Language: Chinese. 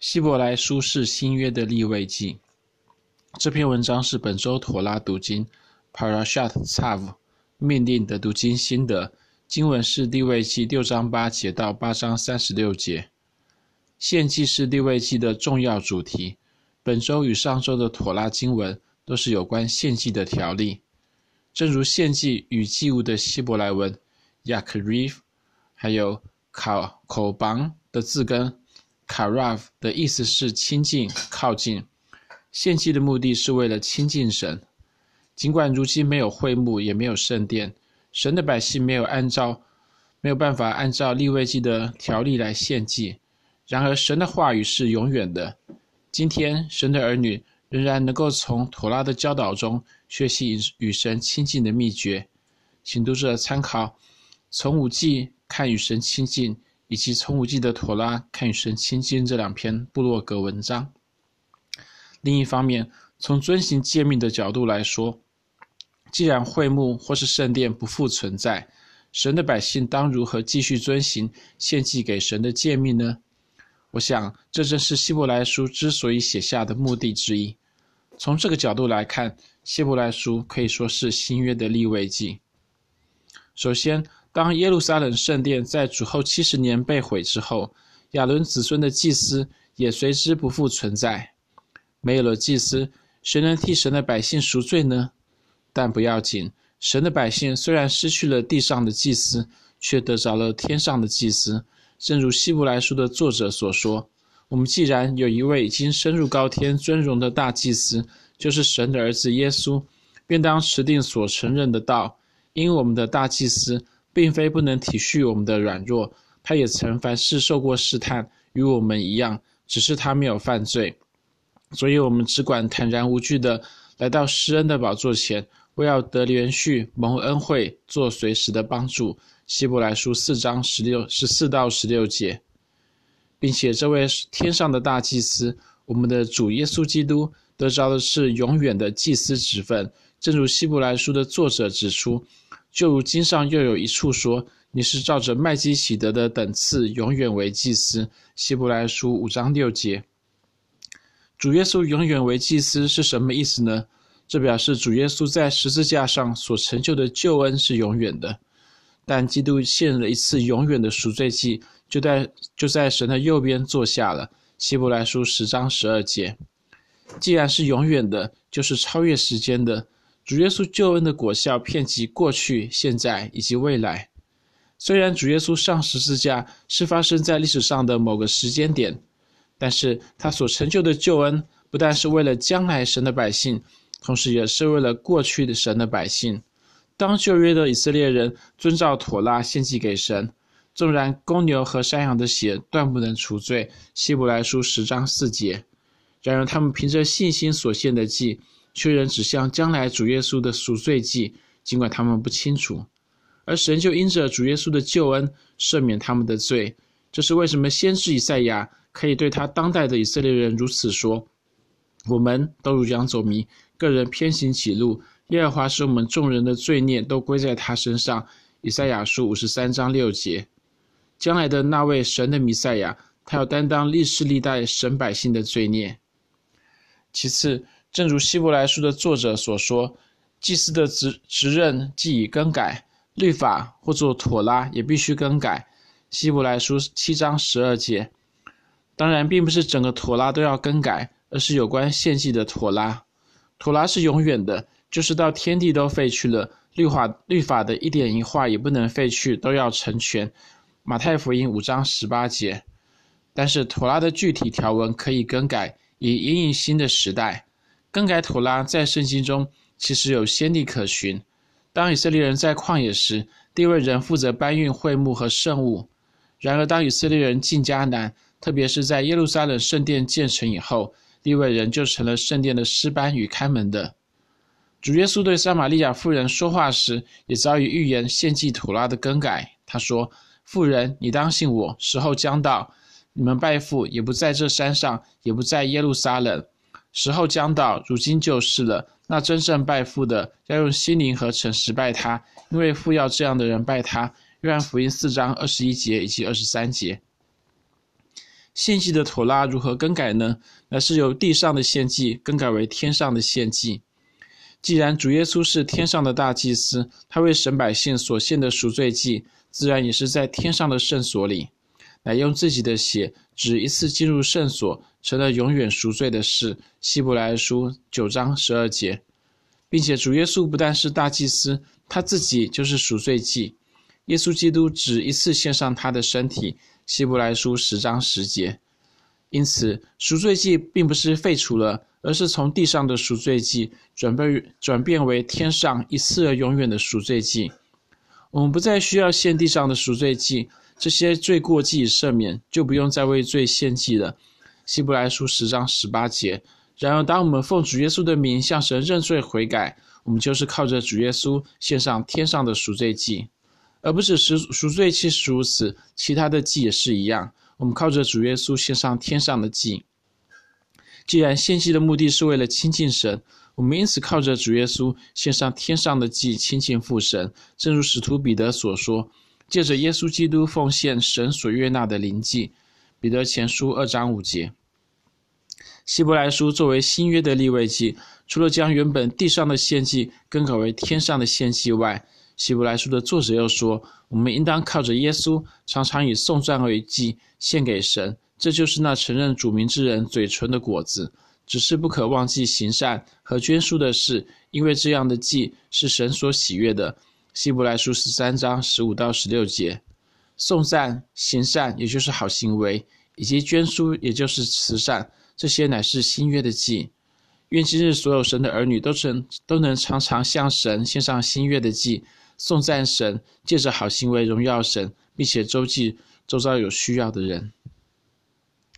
希伯来书是新约的立位记。这篇文章是本周妥拉读经 Parashat t a v 命令的读经心得。经文是立位记六章八节到八章三十六节。献祭是立位记的重要主题。本周与上周的妥拉经文都是有关献祭的条例。正如献祭与祭物的希伯来文 Yakriv，还有考口榜的字根 Karav 的意思是亲近、靠近。献祭的目的是为了亲近神。尽管如今没有会幕，也没有圣殿，神的百姓没有按照没有办法按照利未记的条例来献祭。然而，神的话语是永远的。今天，神的儿女仍然能够从妥拉的教导中学习与神亲近的秘诀。请读者参考从五记看与神亲近，以及从无记的妥拉看与神亲近这两篇部落格文章。另一方面，从遵行诫命的角度来说，既然会幕或是圣殿不复存在，神的百姓当如何继续遵行献祭给神的诫命呢？我想，这正是希伯来书之所以写下的目的之一。从这个角度来看，希伯来书可以说是新约的立位记。首先，当耶路撒冷圣殿在主后七十年被毁之后，亚伦子孙的祭司也随之不复存在。没有了祭司，谁能替神的百姓赎罪呢？但不要紧，神的百姓虽然失去了地上的祭司，却得着了天上的祭司。正如希伯来书的作者所说：“我们既然有一位已经升入高天尊荣的大祭司，就是神的儿子耶稣，便当持定所承认的道，因我们的大祭司。”并非不能体恤我们的软弱，他也曾凡事受过试探，与我们一样，只是他没有犯罪。所以，我们只管坦然无惧地来到施恩的宝座前，为要得连续蒙恩惠，做随时的帮助。希伯来书四章十六十四到十六节，并且这位天上的大祭司，我们的主耶稣基督，得着的是永远的祭司职分。正如希伯来书的作者指出。就如经上又有一处说：“你是照着麦基洗德的等次，永远为祭司。”希伯来书五章六节。主耶稣永远为祭司是什么意思呢？这表示主耶稣在十字架上所成就的救恩是永远的。但基督献了一次永远的赎罪祭，就在就在神的右边坐下了。希伯来书十章十二节。既然是永远的，就是超越时间的。主耶稣救恩的果效遍及过去、现在以及未来。虽然主耶稣上十字架是发生在历史上的某个时间点，但是他所成就的救恩不但是为了将来神的百姓，同时也是为了过去的神的百姓。当旧约的以色列人遵照妥拉献祭给神，纵然公牛和山羊的血断不能除罪，希伯来书十章四节。然而他们凭着信心所献的祭。确认指向将来主耶稣的赎罪祭，尽管他们不清楚，而神就因着主耶稣的救恩赦免他们的罪。这是为什么先知以赛亚可以对他当代的以色列人如此说：“我们都如羊走迷，个人偏行己路。耶和华使我们众人的罪孽都归在他身上。”以赛亚书五十三章六节。将来的那位神的弥赛亚，他要担当历世历代神百姓的罪孽。其次。正如希伯来书的作者所说，祭司的职职任既已更改，律法或作妥拉也必须更改。希伯来书七章十二节。当然，并不是整个妥拉都要更改，而是有关献祭的妥拉。妥拉是永远的，就是到天地都废去了，律法律法的一点一画也不能废去，都要成全。马太福音五章十八节。但是妥拉的具体条文可以更改，以因应新的时代。更改妥拉在圣经中其实有先例可循。当以色列人在旷野时，地位人负责搬运会幕和圣物；然而当以色列人进迦南，特别是在耶路撒冷圣殿建成以后，利未人就成了圣殿的师班与看门的。主耶稣对撒玛利亚妇人说话时，也早已预言献祭妥拉的更改。他说：“妇人，你当信我，时候将到，你们拜父也不在这山上，也不在耶路撒冷。”时候将到，如今就是了。那真正拜父的，要用心灵和诚实拜他，因为父要这样的人拜他。约翰福音四章二十一节以及二十三节。献祭的妥拉如何更改呢？乃是由地上的献祭更改为天上的献祭。既然主耶稣是天上的大祭司，他为神百姓所献的赎罪祭，自然也是在天上的圣所里，乃用自己的血，只一次进入圣所，成了永远赎罪的事。希伯来书九章十二节，并且主耶稣不但是大祭司，他自己就是赎罪祭。耶稣基督只一次献上他的身体。希伯来书十章十节。因此，赎罪祭并不是废除了。而是从地上的赎罪祭转变转变为天上一次而永远的赎罪祭。我们不再需要献地上的赎罪祭，这些罪过既已赦免，就不用再为罪献祭了。希伯来书十章十八节。然而，当我们奉主耶稣的名向神认罪悔改，我们就是靠着主耶稣献上天上的赎罪祭，而不是赎赎罪祭是如此，其他的祭也是一样。我们靠着主耶稣献上天上的祭。既然献祭的目的是为了亲近神，我们因此靠着主耶稣献上天上的祭，亲近父神。正如使徒彼得所说：“借着耶稣基督奉献神所悦纳的灵祭。”彼得前书二章五节。希伯来书作为新约的立位记，除了将原本地上的献祭更改为天上的献祭外，希伯来书的作者又说：“我们应当靠着耶稣，常常以颂赞为祭献给神。”这就是那承认主名之人嘴唇的果子，只是不可忘记行善和捐输的事，因为这样的祭是神所喜悦的。希伯来书十三章十五到十六节，颂赞、行善，也就是好行为，以及捐输，也就是慈善，这些乃是新约的祭。愿今日所有神的儿女都成都能常常向神献上新约的祭，颂赞神，借着好行为荣耀神，并且周济周遭有需要的人。